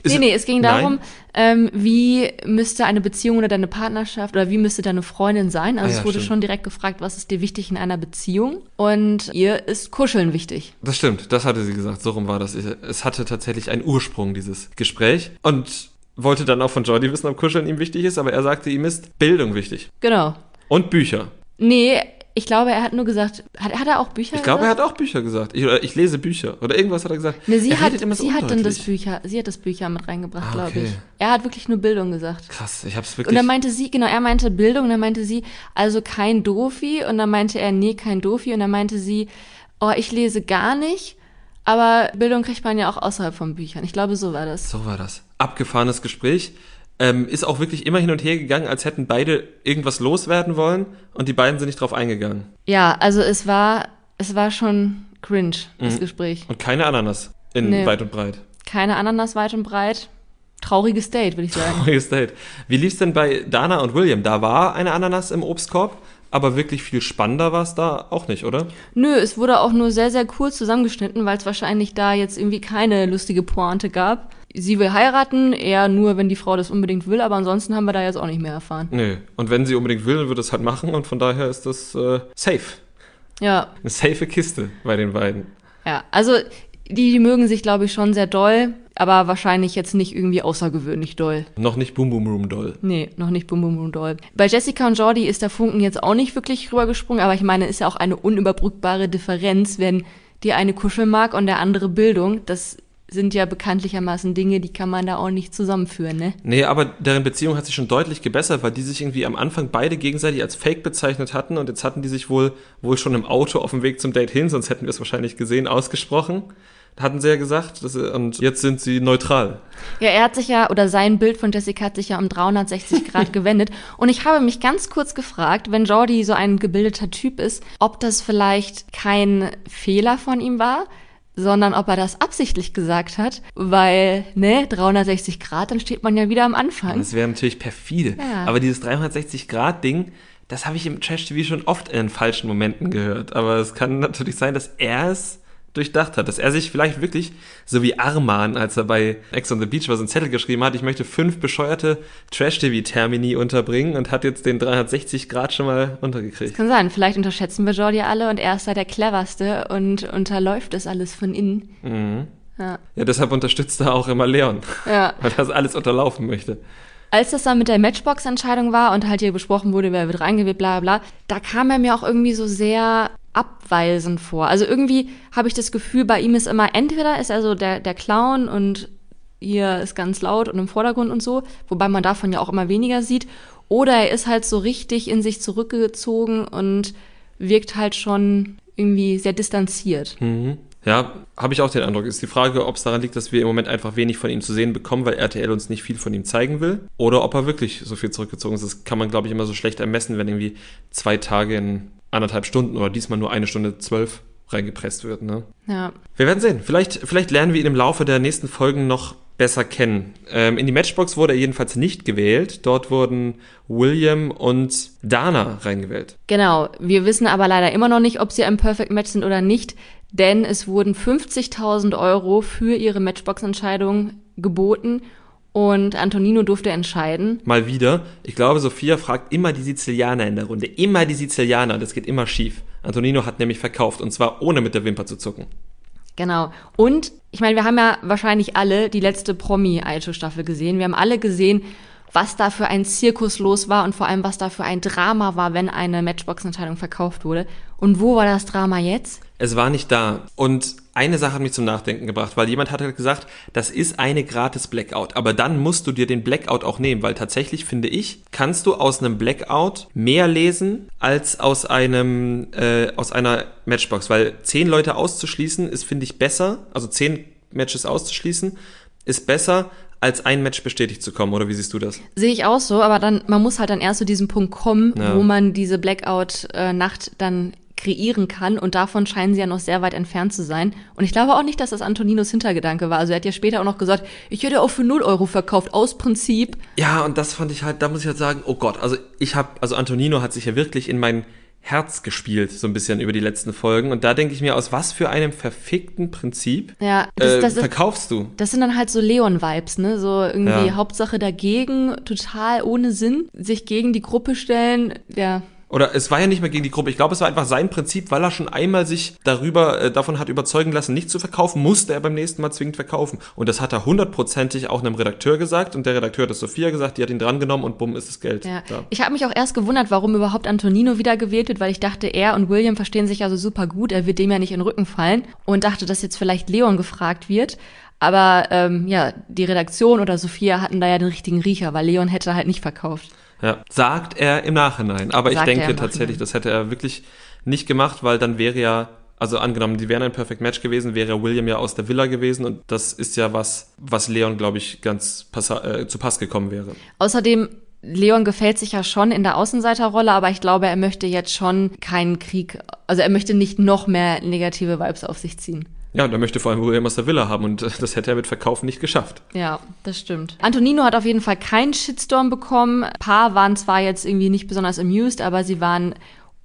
Speaker 1: Ist
Speaker 2: nee, nee, es ging darum, ähm, wie müsste eine Beziehung oder deine Partnerschaft oder wie müsste deine Freundin sein. Also
Speaker 1: Ah ja,
Speaker 2: es wurde
Speaker 1: stimmt.
Speaker 2: schon direkt gefragt, was ist dir wichtig in einer Beziehung? Und ihr ist Kuscheln wichtig.
Speaker 1: Das stimmt, das hatte sie gesagt, so rum war das. Es hatte tatsächlich einen Ursprung, dieses Gespräch. Und wollte dann auch von Jordi wissen, ob Kuscheln ihm wichtig ist, aber er sagte, ihm ist Bildung wichtig.
Speaker 2: Genau.
Speaker 1: Und Bücher.
Speaker 2: Nee, ich glaube, er hat nur gesagt, hat, hat er auch Bücher
Speaker 1: Ich glaube, er
Speaker 2: gesagt?
Speaker 1: hat auch Bücher gesagt. Ich, ich lese Bücher. Oder irgendwas hat er gesagt.
Speaker 2: Nee, sie
Speaker 1: er
Speaker 2: hat, sie hat dann das. Bücher, sie hat das Bücher mit reingebracht,
Speaker 1: Ah,
Speaker 2: glaube
Speaker 1: okay.
Speaker 2: ich. Er hat wirklich nur Bildung gesagt.
Speaker 1: Krass, ich hab's
Speaker 2: Und
Speaker 1: wirklich...
Speaker 2: dann meinte sie, genau, er meinte Bildung, und dann meinte sie, also kein Dofi, und dann meinte er, nee, kein Dofi, und dann meinte sie, oh, ich lese gar nicht, aber Bildung kriegt man ja auch außerhalb von Büchern. Ich glaube, so war das.
Speaker 1: So war das. Abgefahrenes Gespräch. Ähm, ist auch wirklich immer hin und her gegangen, als hätten beide irgendwas loswerden wollen und die beiden sind nicht drauf eingegangen.
Speaker 2: Ja, also es war, es war schon cringe, das
Speaker 1: Mhm.
Speaker 2: Gespräch.
Speaker 1: Und keine Ananas in
Speaker 2: Nee.
Speaker 1: weit und breit.
Speaker 2: Keine Ananas weit und breit. Trauriges Date, würde ich sagen.
Speaker 1: Trauriges Date. Wie lief's denn bei Dana und William? Da war eine Ananas im Obstkorb, aber wirklich viel spannender war es da auch nicht, oder?
Speaker 2: Nö, es wurde auch nur sehr, sehr kurz zusammengeschnitten, weil es wahrscheinlich da jetzt irgendwie keine lustige Pointe gab. Sie will heiraten, eher nur, wenn die Frau das unbedingt will, aber ansonsten haben wir da jetzt auch nicht mehr erfahren.
Speaker 1: Nö. Und wenn sie unbedingt will, dann wird es halt machen und von daher ist das äh, safe.
Speaker 2: Ja,
Speaker 1: Eine safe Kiste bei den beiden.
Speaker 2: ja. Also, die, die mögen sich, glaube ich, schon sehr doll, aber wahrscheinlich jetzt nicht irgendwie außergewöhnlich doll.
Speaker 1: Noch nicht Boom Boom Room doll.
Speaker 2: Nee, noch nicht bum bum bum doll. Bei Jessica und Jordi ist der Funken jetzt auch nicht wirklich rübergesprungen, aber ich meine, ist ja auch eine unüberbrückbare Differenz, wenn die eine kuscheln mag und der andere Bildung. Das sind ja bekanntlichermaßen Dinge, die kann man da auch nicht zusammenführen, ne?
Speaker 1: Nee, aber deren Beziehung hat sich schon deutlich gebessert, weil die sich irgendwie am Anfang beide gegenseitig als Fake bezeichnet hatten und jetzt hatten die sich wohl, wohl schon im Auto auf dem Weg zum Date hin, sonst hätten wir es wahrscheinlich gesehen, ausgesprochen. Hatten sie ja gesagt. Das, und jetzt sind sie neutral.
Speaker 2: Ja, er hat sich ja, oder sein Bild von Jessica hat sich ja um 360 Grad gewendet. Und ich habe mich ganz kurz gefragt, wenn Jordi so ein gebildeter Typ ist, ob das vielleicht kein Fehler von ihm war, sondern ob er das absichtlich gesagt hat, weil, ne, 360 Grad, dann steht man ja wieder am Anfang.
Speaker 1: Das wäre natürlich perfide.
Speaker 2: Ja.
Speaker 1: Aber dieses 360-Grad-Ding, das habe ich im Trash-TV schon oft in falschen Momenten gehört. Aber es kann natürlich sein, dass er es durchdacht hat, dass er sich vielleicht wirklich, so wie Arman, als er bei Ex on the Beach war, so einen Zettel geschrieben hat, ich möchte fünf bescheuerte Trash-TV-Termini unterbringen und hat jetzt den 360 Grad schon mal untergekriegt.
Speaker 2: Kann sein, vielleicht unterschätzen wir Jordi alle und er ist da der cleverste und unterläuft das alles von innen. Ja.
Speaker 1: Ja, deshalb unterstützt er auch immer Leon,
Speaker 2: ja.
Speaker 1: weil er das alles unterlaufen möchte.
Speaker 2: Als das dann mit der Matchbox-Entscheidung war und halt hier besprochen wurde, wer wird reingewählt, bla bla, da kam er mir auch irgendwie so sehr abweisend vor. Also irgendwie habe ich das Gefühl, bei ihm ist immer, entweder ist er so der, der Clown und hier ist ganz laut und im Vordergrund und so, wobei man davon ja auch immer weniger sieht, oder er ist halt so richtig in sich zurückgezogen und wirkt halt schon irgendwie sehr distanziert.
Speaker 1: Mhm. Ja, habe ich auch den Eindruck. Ist die Frage, ob es daran liegt, dass wir im Moment einfach wenig von ihm zu sehen bekommen, weil RTL uns nicht viel von ihm zeigen will, oder ob er wirklich so viel zurückgezogen ist. Das kann man, glaube ich, immer so schlecht ermessen, wenn irgendwie zwei Tage in anderthalb Stunden oder diesmal nur eine Stunde zwölf reingepresst wird. Ne?
Speaker 2: Ja.
Speaker 1: Wir werden sehen. Vielleicht, vielleicht lernen wir ihn im Laufe der nächsten Folgen noch besser kennen. Ähm, in die Matchbox wurde er jedenfalls nicht gewählt. Dort wurden William und Dana reingewählt.
Speaker 2: Genau, wir wissen aber leider immer noch nicht, ob sie ein Perfect Match sind oder nicht, denn es wurden 50.000 Euro für ihre Matchbox-Entscheidung geboten und Antonino durfte entscheiden.
Speaker 1: Mal wieder. Ich glaube, Sophia fragt immer die Sizilianer in der Runde. Immer die Sizilianer. Das geht immer schief. Antonino hat nämlich verkauft und zwar ohne mit der Wimper zu zucken.
Speaker 2: Genau. Und ich meine, wir haben ja wahrscheinlich alle die letzte Promi-Aito-Staffel gesehen. Wir haben alle gesehen, was da für ein Zirkus los war und vor allem, was da für ein Drama war, wenn eine Matchbox-Entscheidung verkauft wurde. Und wo war das Drama jetzt?
Speaker 1: Es war nicht da. Und eine Sache hat mich zum Nachdenken gebracht, weil jemand hat halt gesagt, das ist eine gratis Blackout. Aber dann musst du dir den Blackout auch nehmen, weil tatsächlich finde ich, kannst du aus einem Blackout mehr lesen als aus einem äh, aus einer Matchbox, weil zehn Leute auszuschließen ist finde ich besser, also zehn Matches auszuschließen ist besser als ein Match bestätigt zu kommen, oder wie siehst du das?
Speaker 2: Sehe ich auch so, aber dann, man muss halt dann erst zu diesem Punkt kommen, ja. wo man diese Blackout-Nacht dann kreieren kann und davon scheinen sie ja noch sehr weit entfernt zu sein. Und ich glaube auch nicht, dass das Antoninos Hintergedanke war. Also er hat ja später auch noch gesagt, ich hätte auch für 0 Euro verkauft, aus Prinzip.
Speaker 1: Ja, und das fand ich halt, da muss ich halt sagen, oh Gott, also ich habe, also Antonino hat sich ja wirklich in mein Herz gespielt, so ein bisschen über die letzten Folgen. Und da denke ich mir, aus was für einem verfickten Prinzip
Speaker 2: ja,
Speaker 1: das, äh, das verkaufst du?
Speaker 2: Das sind dann halt so Leon-Vibes, ne? So irgendwie ja. Hauptsache dagegen, total ohne Sinn, sich gegen die Gruppe stellen, ja.
Speaker 1: Oder es war ja nicht mehr gegen die Gruppe. Ich glaube, es war einfach sein Prinzip, weil er schon einmal sich darüber äh, davon hat überzeugen lassen, nicht zu verkaufen, musste er beim nächsten Mal zwingend verkaufen. Und das hat er hundertprozentig auch einem Redakteur gesagt und der Redakteur hat es Sophia gesagt, die hat ihn drangenommen und bumm ist das Geld.
Speaker 2: Ja. Da. Ich habe mich auch erst gewundert, warum überhaupt Antonino wieder gewählt wird, weil ich dachte, er und William verstehen sich ja so super gut, er wird dem ja nicht in den Rücken fallen und dachte, dass jetzt vielleicht Leon gefragt wird. Aber ähm, ja, die Redaktion oder Sophia hatten da ja den richtigen Riecher, weil Leon hätte halt nicht verkauft.
Speaker 1: Ja, sagt er im Nachhinein. Aber sagt ich denke tatsächlich, das hätte er wirklich nicht gemacht, weil dann wäre ja, also angenommen, die wären ein Perfect Match gewesen, wäre William ja aus der Villa gewesen und das ist ja was, was Leon, glaube ich, ganz äh, zu Pass gekommen wäre.
Speaker 2: Außerdem Leon gefällt sich ja schon in der Außenseiterrolle, aber ich glaube, er möchte jetzt schon keinen Krieg, also er möchte nicht noch mehr negative Vibes auf sich ziehen.
Speaker 1: Ja, und er möchte vor allem William aus der Villa haben und das hätte er mit Verkaufen nicht geschafft.
Speaker 2: Ja, das stimmt. Antonino hat auf jeden Fall keinen Shitstorm bekommen. Ein paar waren zwar jetzt irgendwie nicht besonders amused, aber sie waren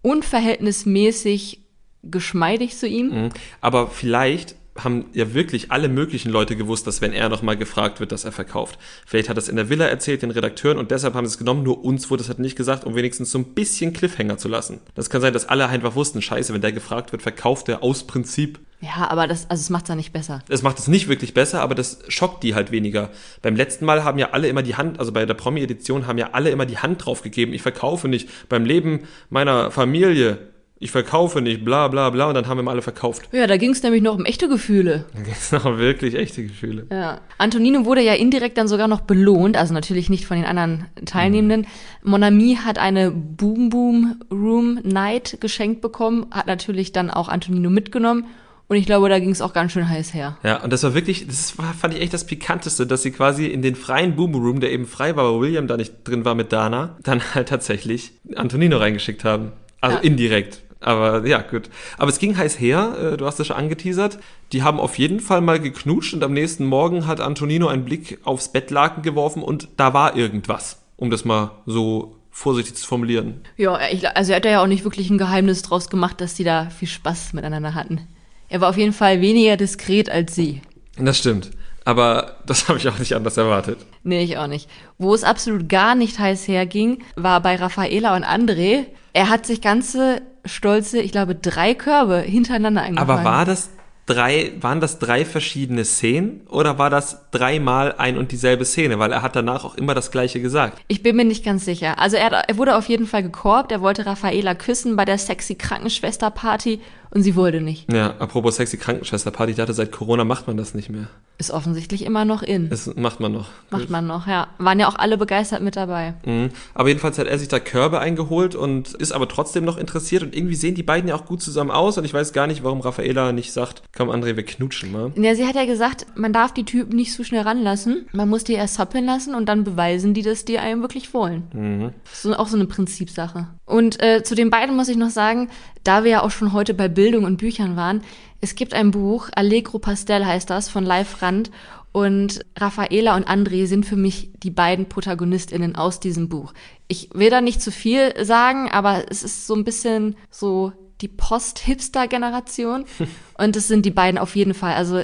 Speaker 2: unverhältnismäßig geschmeidig zu ihm. Mhm.
Speaker 1: Aber vielleicht haben ja wirklich alle möglichen Leute gewusst, dass wenn er nochmal gefragt wird, dass er verkauft. Vielleicht hat er es in der Villa erzählt, den Redakteuren, und deshalb haben sie es genommen, nur uns wurde es halt nicht gesagt, um wenigstens so ein bisschen Cliffhanger zu lassen. Das kann sein, dass alle einfach wussten, scheiße, wenn der gefragt wird, verkauft er aus Prinzip.
Speaker 2: Ja, aber das, also es macht es ja nicht besser.
Speaker 1: Es macht es nicht wirklich besser, aber das schockt die halt weniger. Beim letzten Mal haben ja alle immer die Hand, also bei der Promi-Edition haben ja alle immer die Hand drauf gegeben, ich verkaufe nicht. Beim Leben meiner Familie ich verkaufe nicht, bla bla bla, und dann haben wir alle verkauft.
Speaker 2: Ja, da ging es nämlich noch um echte Gefühle.
Speaker 1: Da ging es noch wirklich echte Gefühle.
Speaker 2: Ja. Antonino wurde ja indirekt dann sogar noch belohnt, also natürlich nicht von den anderen Teilnehmenden. Mhm. Monami hat eine Boom Boom Room Night geschenkt bekommen, hat natürlich dann auch Antonino mitgenommen. Und ich glaube, da ging es auch ganz schön heiß her.
Speaker 1: Ja, und das war wirklich, das war, fand ich echt das Pikanteste, dass sie quasi in den freien Boom Room, der eben frei war, aber William da nicht drin war mit Dana, dann halt tatsächlich Antonino reingeschickt haben. Also ja. indirekt. Aber ja, gut. Aber es ging heiß her, äh, du hast es schon angeteasert. Die haben auf jeden Fall mal geknutscht und am nächsten Morgen hat Antonino einen Blick aufs Bettlaken geworfen und da war irgendwas, um das mal so vorsichtig zu formulieren.
Speaker 2: Ja, ich, also er hat ja auch nicht wirklich ein Geheimnis draus gemacht, dass die da viel Spaß miteinander hatten. Er war auf jeden Fall weniger diskret als sie.
Speaker 1: Das stimmt. Aber das habe ich auch nicht anders erwartet.
Speaker 2: Nee, ich auch nicht. Wo es absolut gar nicht heiß herging, war bei Raffaela und André. Er hat sich ganze stolze, ich glaube, drei Körbe hintereinander
Speaker 1: eingefallen. Aber war das drei, waren das drei verschiedene Szenen oder war das dreimal ein und dieselbe Szene? Weil er hat danach auch immer das Gleiche gesagt.
Speaker 2: Ich bin mir nicht ganz sicher. Also er, er wurde auf jeden Fall gekorbt, er wollte Raffaela küssen bei der sexy Krankenschwester-Party und sie wollte nicht.
Speaker 1: Ja, apropos sexy Krankenschwester-Party, ich dachte, seit Corona macht man das nicht mehr.
Speaker 2: Ist offensichtlich immer noch in.
Speaker 1: Das macht man noch.
Speaker 2: Macht man noch, ja. Waren ja auch alle begeistert mit dabei.
Speaker 1: Mhm. Aber jedenfalls hat er sich da Körbe eingeholt und ist aber trotzdem noch interessiert und irgendwie sehen die beiden ja auch gut zusammen aus und ich weiß gar nicht, warum Raffaela nicht sagt, komm André, wir knutschen mal.
Speaker 2: Ja, sie hat ja gesagt, man darf die Typen nicht so schnell ranlassen. Man muss die erst hoppeln lassen und dann beweisen die, dass die einem wirklich wollen. Mhm. Das ist auch so eine Prinzipsache. Und äh, zu den beiden muss ich noch sagen, da wir ja auch schon heute bei Bildung und Büchern waren, es gibt ein Buch, Allegro Pastel heißt das, von Live Rand. Und Raffaela und André sind für mich die beiden ProtagonistInnen aus diesem Buch. Ich will da nicht zu viel sagen, aber es ist so ein bisschen so die Post-Hipster-Generation. und das sind die beiden auf jeden Fall. Also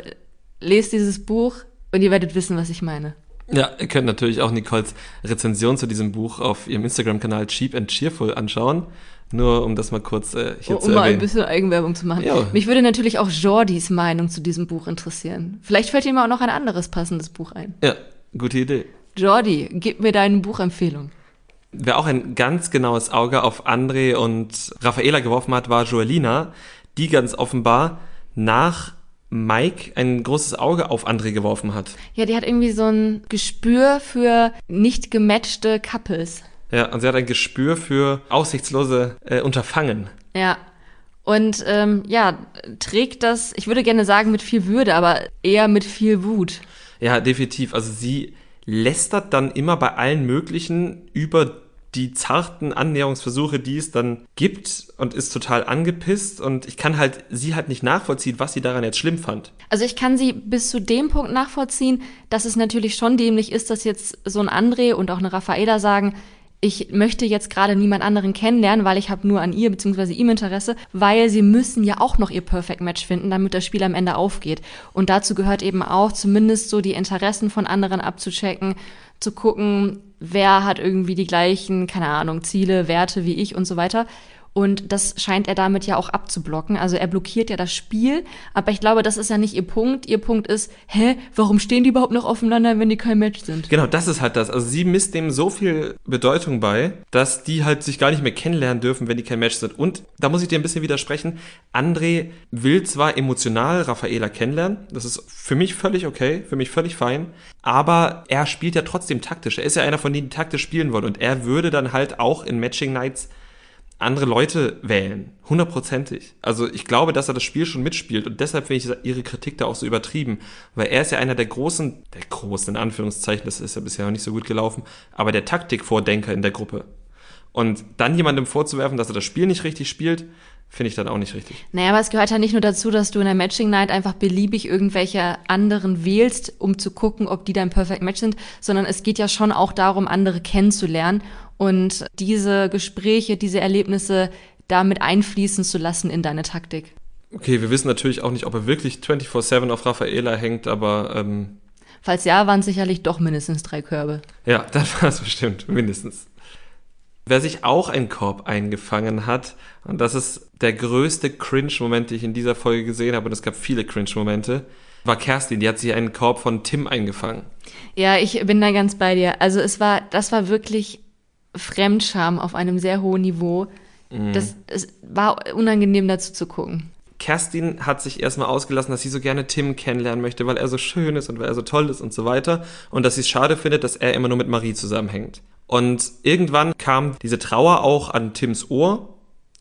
Speaker 2: lest dieses Buch und ihr werdet wissen, was ich meine.
Speaker 1: Ja, ihr könnt natürlich auch Nicoles Rezension zu diesem Buch auf ihrem Instagram-Kanal Cheap and Cheerful anschauen. Nur um das mal kurz äh, hier
Speaker 2: um,
Speaker 1: zu erwähnen. Um mal
Speaker 2: ein bisschen Eigenwerbung zu machen. Ja. Mich würde natürlich auch Jordis Meinung zu diesem Buch interessieren. Vielleicht fällt ihm auch noch ein anderes passendes Buch ein.
Speaker 1: Ja, gute Idee.
Speaker 2: Jordi, gib mir deine Buchempfehlung.
Speaker 1: Wer auch ein ganz genaues Auge auf André und Raffaela geworfen hat, war Joelina, die ganz offenbar nach Mike ein großes Auge auf André geworfen hat.
Speaker 2: Ja, die hat irgendwie so ein Gespür für nicht gematchte Couples.
Speaker 1: Ja, und sie hat ein Gespür für aussichtslose äh, Unterfangen.
Speaker 2: Ja. Und ähm, ja, trägt das, ich würde gerne sagen, mit viel Würde, aber eher mit viel Wut.
Speaker 1: Ja, definitiv. Also sie lästert dann immer bei allen möglichen über die zarten Annäherungsversuche, die es dann gibt und ist total angepisst und ich kann halt sie halt nicht nachvollziehen, was sie daran jetzt schlimm fand.
Speaker 2: Also ich kann sie bis zu dem Punkt nachvollziehen, dass es natürlich schon dämlich ist, dass jetzt so ein André und auch eine Raffaela sagen, ich möchte jetzt gerade niemand anderen kennenlernen, weil ich habe nur an ihr bzw. ihm Interesse, weil sie müssen ja auch noch ihr Perfect Match finden, damit das Spiel am Ende aufgeht. Und dazu gehört eben auch zumindest so die Interessen von anderen abzuchecken, zu gucken, wer hat irgendwie die gleichen, keine Ahnung, Ziele, Werte wie ich und so weiter. Und das scheint er damit ja auch abzublocken. Also er blockiert ja das Spiel. Aber ich glaube, das ist ja nicht ihr Punkt. Ihr Punkt ist, hä, warum stehen die überhaupt noch aufeinander, wenn die kein Match sind?
Speaker 1: Genau, das ist halt das. Also sie misst dem so viel Bedeutung bei, dass die halt sich gar nicht mehr kennenlernen dürfen, wenn die kein Match sind. Und da muss ich dir ein bisschen widersprechen. André will zwar emotional Raffaela kennenlernen. Das ist für mich völlig okay, für mich völlig fein. Aber er spielt ja trotzdem taktisch. Er ist ja einer von denen, die taktisch spielen wollen. Und er würde dann halt auch in Matching Nights andere Leute wählen. Hundertprozentig. Also ich glaube, dass er das Spiel schon mitspielt und deshalb finde ich ihre Kritik da auch so übertrieben. Weil er ist ja einer der großen, der großen in Anführungszeichen, das ist ja bisher noch nicht so gut gelaufen, aber der Taktikvordenker in der Gruppe. Und dann jemandem vorzuwerfen, dass er das Spiel nicht richtig spielt, finde ich dann auch nicht richtig.
Speaker 2: Naja, aber es gehört ja nicht nur dazu, dass du in der Matching Night einfach beliebig irgendwelche anderen wählst, um zu gucken, ob die dein Perfect Match sind, sondern es geht ja schon auch darum, andere kennenzulernen und diese Gespräche, diese Erlebnisse damit einfließen zu lassen in deine Taktik.
Speaker 1: Okay, wir wissen natürlich auch nicht, ob er wirklich 24-7 auf Raffaela hängt, aber ähm,
Speaker 2: Falls ja, waren es sicherlich doch mindestens drei Körbe.
Speaker 1: Ja, das war es bestimmt, mindestens. Wer sich auch einen Korb eingefangen hat, und das ist der größte Cringe-Moment, den ich in dieser Folge gesehen habe, und es gab viele Cringe-Momente, war Kerstin. Die hat sich einen Korb von Tim eingefangen.
Speaker 2: Ja, ich bin da ganz bei dir. Also es war, das war wirklich Fremdscham auf einem sehr hohen Niveau. Mhm. Das, es war unangenehm dazu zu gucken.
Speaker 1: Kerstin hat sich erstmal ausgelassen, dass sie so gerne Tim kennenlernen möchte, weil er so schön ist und weil er so toll ist und so weiter. Und dass sie es schade findet, dass er immer nur mit Marie zusammenhängt. Und irgendwann kam diese Trauer auch an Tims Ohr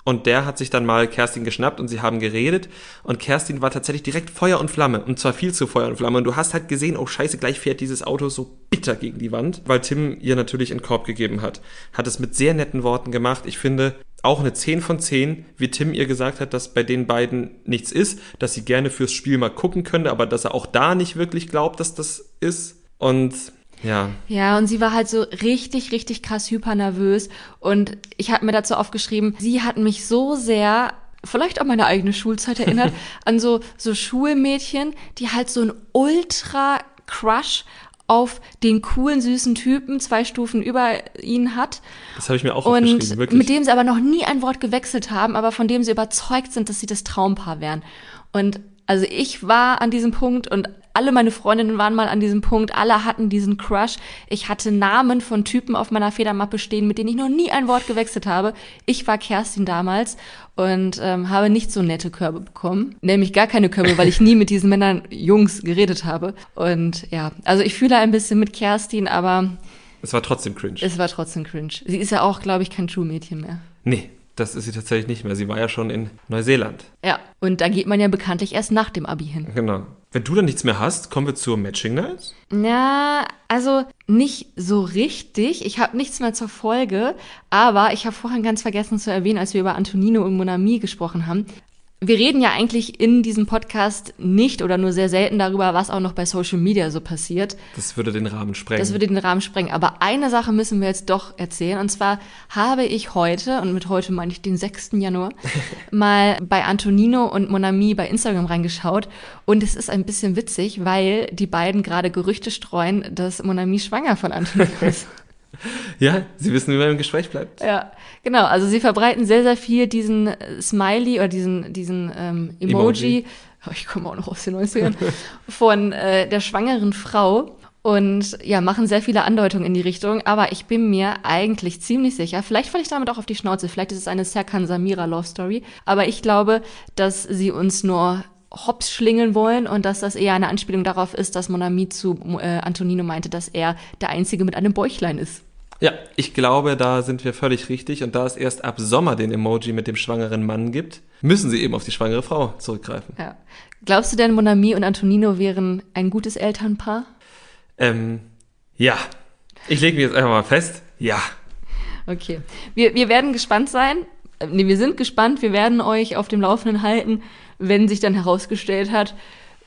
Speaker 1: und der hat sich dann mal Kerstin geschnappt und sie haben geredet. Und Kerstin war tatsächlich direkt Feuer und Flamme. Und zwar viel zu Feuer und Flamme. Und du hast halt gesehen, oh scheiße, gleich fährt dieses Auto so bitter gegen die Wand, weil Tim ihr natürlich einen Korb gegeben hat. Hat es mit sehr netten Worten gemacht. Ich finde, auch eine 10 von 10, wie Tim ihr gesagt hat, dass bei den beiden nichts ist, dass sie gerne fürs Spiel mal gucken könnte, aber dass er auch da nicht wirklich glaubt, dass das ist. Und ja.
Speaker 2: Ja, und sie war halt so richtig, richtig krass hypernervös. Und ich habe mir dazu aufgeschrieben, sie hat mich so sehr vielleicht auch meine eigene Schulzeit erinnert, an so, so Schulmädchen, die halt so ein ultra Crush auf den coolen, süßen Typen zwei Stufen über ihn hat.
Speaker 1: Das habe ich mir auch
Speaker 2: und
Speaker 1: aufgeschrieben, wirklich.
Speaker 2: Mit dem sie aber noch nie ein Wort gewechselt haben, aber von dem sie überzeugt sind, dass sie das Traumpaar wären. Und also ich war an diesem Punkt und alle meine Freundinnen waren mal an diesem Punkt, alle hatten diesen Crush. Ich hatte Namen von Typen auf meiner Federmappe stehen, mit denen ich noch nie ein Wort gewechselt habe. Ich war Kerstin damals und ähm, habe nicht so nette Körbe bekommen. Nämlich gar keine Körbe, weil ich nie mit diesen Männern Jungs geredet habe. Und ja, also ich fühle ein bisschen mit Kerstin, aber
Speaker 1: es war trotzdem cringe.
Speaker 2: Es war trotzdem cringe. Sie ist ja auch, glaube ich, kein Schulmädchen mehr.
Speaker 1: Nee, das ist sie tatsächlich nicht mehr. Sie war ja schon in Neuseeland.
Speaker 2: Ja, und da geht man ja bekanntlich erst nach dem Abi hin.
Speaker 1: Genau. Wenn du dann nichts mehr hast, kommen wir zur Matching Night?
Speaker 2: Ja, also nicht so richtig. Ich habe nichts mehr zur Folge, aber ich habe vorhin ganz vergessen zu erwähnen, als wir über Antonino und Monami gesprochen haben, wir reden ja eigentlich in diesem Podcast nicht oder nur sehr selten darüber, was auch noch bei Social Media so passiert.
Speaker 1: Das würde den Rahmen sprengen.
Speaker 2: Das würde den Rahmen sprengen. Aber eine Sache müssen wir jetzt doch erzählen. Und zwar habe ich heute, und mit heute meine ich den 6. Januar, mal bei Antonino und Monami bei Instagram reingeschaut. Und es ist ein bisschen witzig, weil die beiden gerade Gerüchte streuen, dass Monami schwanger von Antonino ist.
Speaker 1: Ja, sie wissen, wie man im Gespräch bleibt.
Speaker 2: Ja, genau. Also sie verbreiten sehr, sehr viel diesen äh, Smiley oder diesen, diesen ähm, Emoji. Emoji. Oh, ich komme auch noch aus den 90ern. von äh, der schwangeren Frau. und ja, machen sehr viele Andeutungen in die Richtung, aber ich bin mir eigentlich ziemlich sicher, vielleicht falle ich damit auch auf die Schnauze, vielleicht ist es eine Serkan Samira Love Story, aber ich glaube, dass sie uns nur hops schlingeln wollen und dass das eher eine Anspielung darauf ist, dass Monami zu äh, Antonino meinte, dass er der Einzige mit einem Bäuchlein ist.
Speaker 1: Ja, ich glaube, da sind wir völlig richtig. Und da es erst ab Sommer den Emoji mit dem schwangeren Mann gibt, müssen sie eben auf die schwangere Frau zurückgreifen.
Speaker 2: Ja. Glaubst du denn, Monami und Antonino wären ein gutes Elternpaar?
Speaker 1: Ähm, ja. Ich lege mich jetzt einfach mal fest. Ja.
Speaker 2: Okay. Wir, wir werden gespannt sein. Äh, nee, wir sind gespannt. Wir werden euch auf dem Laufenden halten, wenn sich dann herausgestellt hat,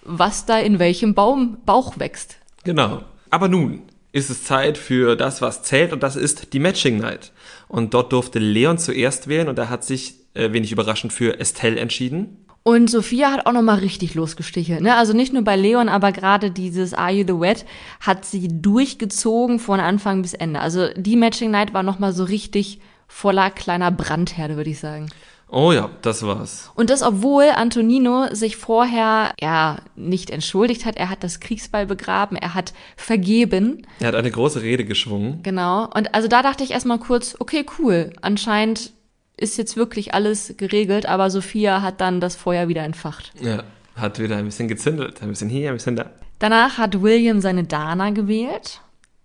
Speaker 2: was da in welchem Baum, Bauch wächst.
Speaker 1: Genau. Aber nun, ist es Zeit für das, was zählt, und das ist die Matching Night. Und dort durfte Leon zuerst wählen und er hat sich, äh, wenig überraschend, für Estelle entschieden.
Speaker 2: Und Sophia hat auch nochmal richtig losgestichelt. Ne? Also nicht nur bei Leon, aber gerade dieses Are You the Wet hat sie durchgezogen von Anfang bis Ende. Also die Matching Night war nochmal so richtig voller kleiner Brandherde, würde ich sagen.
Speaker 1: Oh ja, das war's.
Speaker 2: Und das, obwohl Antonino sich vorher ja nicht entschuldigt hat, er hat das Kriegsball begraben, er hat vergeben.
Speaker 1: Er hat eine große Rede geschwungen.
Speaker 2: Genau. Und also da dachte ich erstmal kurz, okay, cool. Anscheinend ist jetzt wirklich alles geregelt, aber Sophia hat dann das Feuer wieder entfacht.
Speaker 1: Ja, hat wieder ein bisschen gezündelt, ein bisschen hier, ein bisschen da.
Speaker 2: Danach hat William seine Dana gewählt.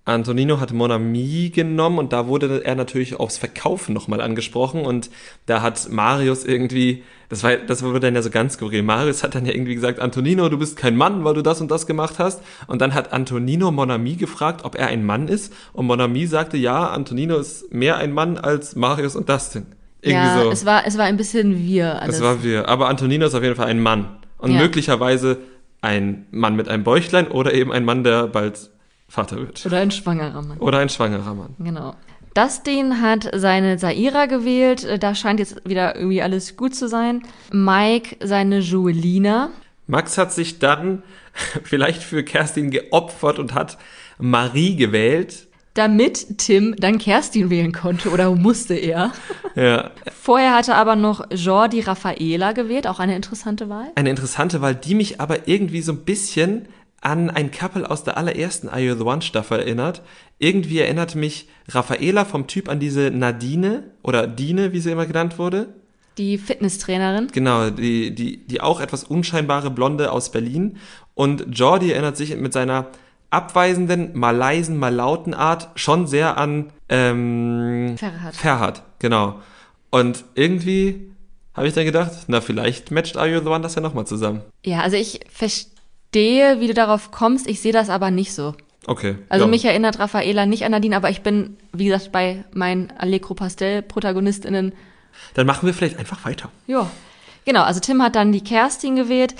Speaker 1: Antonino hat Monami genommen und da wurde er natürlich aufs Verkaufen nochmal angesprochen und da hat Marius irgendwie, das war, das wurde dann ja so ganz skurril. Marius hat dann ja irgendwie gesagt, Antonino, du bist kein Mann, weil du das und das gemacht hast. Und dann hat Antonino Monami gefragt, ob er ein Mann ist und Monami sagte, ja, Antonino ist mehr ein Mann als Marius und Dustin.
Speaker 2: Irgendwie ja, so. es war, es war ein bisschen wir.
Speaker 1: Alles. Es war wir. Aber Antonino ist auf jeden Fall ein Mann und ja. möglicherweise ein Mann mit einem Bäuchlein oder eben ein Mann, der bald Vater wird.
Speaker 2: Oder ein schwangerer Mann.
Speaker 1: Oder ein schwangerer Mann.
Speaker 2: Genau. Dustin hat seine Saira gewählt. Da scheint jetzt wieder irgendwie alles gut zu sein. Mike seine Joelina.
Speaker 1: Max hat sich dann vielleicht für Kerstin geopfert und hat Marie gewählt.
Speaker 2: Damit Tim dann Kerstin wählen konnte oder musste er.
Speaker 1: Ja.
Speaker 2: Vorher hatte aber noch Jordi Raffaela gewählt, auch eine interessante Wahl.
Speaker 1: Eine interessante Wahl, die mich aber irgendwie so ein bisschen an ein Couple aus der allerersten Are You the One Staffel erinnert. Irgendwie erinnert mich Raffaela vom Typ an diese Nadine oder Dine, wie sie immer genannt wurde.
Speaker 2: Die Fitnesstrainerin.
Speaker 1: Genau, die, die, die auch etwas unscheinbare Blonde aus Berlin. Und Jordi erinnert sich mit seiner abweisenden, maleisen, malauten Art schon sehr an ähm,
Speaker 2: Ferhat.
Speaker 1: Ferhat, genau. Und irgendwie habe ich dann gedacht, na, vielleicht matcht Are You the One das ja nochmal zusammen.
Speaker 2: Ja, also ich verstehe verstehe, wie du darauf kommst. Ich sehe das aber nicht so.
Speaker 1: Okay.
Speaker 2: Also ja. mich erinnert Raffaela nicht an Nadine, aber ich bin, wie gesagt, bei meinen Allegro Pastel-ProtagonistInnen.
Speaker 1: Dann machen wir vielleicht einfach weiter.
Speaker 2: Ja. Genau, also Tim hat dann die Kerstin gewählt.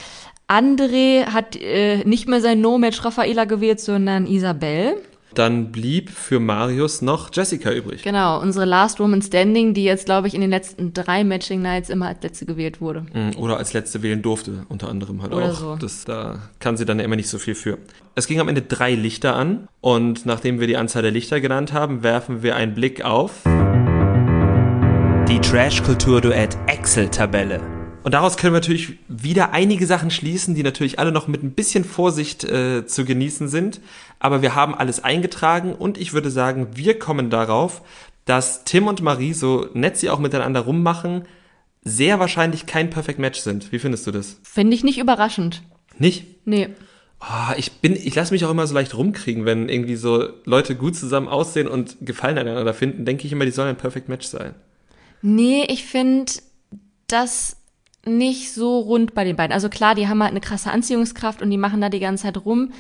Speaker 2: André hat äh, nicht mehr sein No-Match Raffaela gewählt, sondern Isabel.
Speaker 1: Dann blieb für Marius noch Jessica übrig.
Speaker 2: Genau, unsere Last Woman Standing, die jetzt, glaube ich, in den letzten drei Matching Nights immer als letzte gewählt wurde.
Speaker 1: Mm, oder als letzte wählen durfte, unter anderem halt Oder auch. So. Das, da kann sie dann ja immer nicht so viel für. Es ging am Ende drei Lichter an und nachdem wir die Anzahl der Lichter genannt haben, werfen wir einen Blick auf die Trash-Kultur-Duett Excel-Tabelle. Und daraus können wir natürlich wieder einige Sachen schließen, die natürlich alle noch mit ein bisschen Vorsicht äh, zu genießen sind. Aber wir haben alles eingetragen und ich würde sagen, wir kommen darauf, dass Tim und Marie, so nett sie auch miteinander rummachen, sehr wahrscheinlich kein Perfect Match sind. Wie findest du das?
Speaker 2: Finde ich nicht überraschend.
Speaker 1: Nicht?
Speaker 2: Nee.
Speaker 1: Oh, ich bin, ich lasse mich auch immer so leicht rumkriegen, wenn irgendwie so Leute gut zusammen aussehen und Gefallen aneinander finden, denke ich immer, die sollen ein Perfect Match sein.
Speaker 2: Nee, ich finde, dass nicht so rund bei den beiden. Also klar, die haben halt eine krasse Anziehungskraft und die machen da die ganze Zeit rum,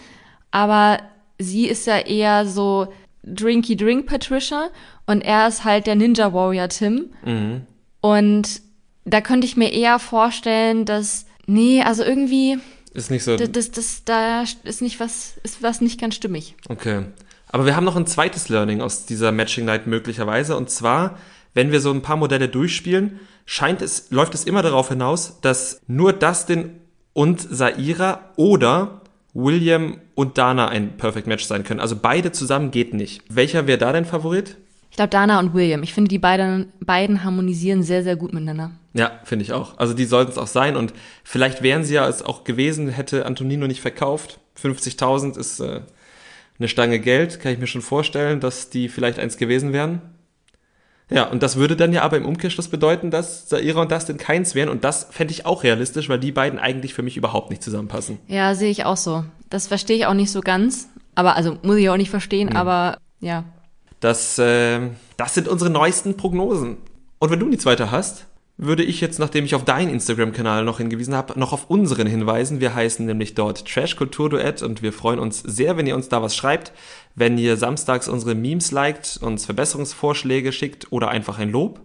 Speaker 2: aber sie ist ja eher so Drinky Drink Patricia und er ist halt der Ninja Warrior Tim. Mhm. Und da könnte ich mir eher vorstellen, dass nee, also irgendwie
Speaker 1: ist nicht so.
Speaker 2: Das, das, das da ist nicht was ist was nicht ganz stimmig.
Speaker 1: Okay. Aber wir haben noch ein zweites Learning aus dieser Matching Night möglicherweise und zwar, wenn wir so ein paar Modelle durchspielen, scheint es, läuft es immer darauf hinaus, dass nur Dustin und Saira oder William und Dana ein Perfect Match sein können. Also beide zusammen geht nicht. Welcher wäre da dein Favorit?
Speaker 2: Ich glaube Dana und William. Ich finde, die beiden, beiden harmonisieren sehr, sehr gut miteinander.
Speaker 1: Ja, finde ich auch. Also die sollten es auch sein. Und vielleicht wären sie ja es auch gewesen, hätte Antonino nicht verkauft. 50.000 ist äh, eine Stange Geld, kann ich mir schon vorstellen, dass die vielleicht eins gewesen wären. Ja, und das würde dann ja aber im Umkehrschluss bedeuten, dass Saira und Dustin keins wären. Und das fände ich auch realistisch, weil die beiden eigentlich für mich überhaupt nicht zusammenpassen.
Speaker 2: Ja, sehe ich auch so. Das verstehe ich auch nicht so ganz. Aber, also muss ich auch nicht verstehen, mhm. aber ja.
Speaker 1: Das, äh, das sind unsere neuesten Prognosen. Und wenn du die zweite hast, würde ich jetzt, nachdem ich auf deinen Instagram-Kanal noch hingewiesen habe, noch auf unseren hinweisen. Wir heißen nämlich dort Trash Kultur Duett und wir freuen uns sehr, wenn ihr uns da was schreibt, wenn ihr samstags unsere Memes liked, uns Verbesserungsvorschläge schickt oder einfach ein Lob.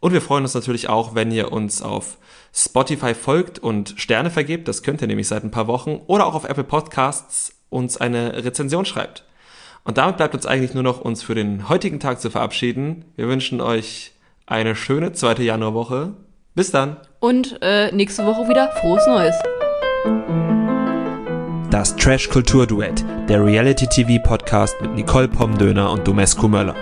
Speaker 1: Und wir freuen uns natürlich auch, wenn ihr uns auf Spotify folgt und Sterne vergebt, das könnt ihr nämlich seit ein paar Wochen, oder auch auf Apple Podcasts uns eine Rezension schreibt. Und damit bleibt uns eigentlich nur noch, uns für den heutigen Tag zu verabschieden. Wir wünschen euch eine schöne zweite Januarwoche. Bis dann.
Speaker 2: Und äh, nächste Woche wieder frohes Neues.
Speaker 1: Das Trash Kultur Duett, der Reality TV Podcast mit Nicole Pomdöner und Domescu Möller.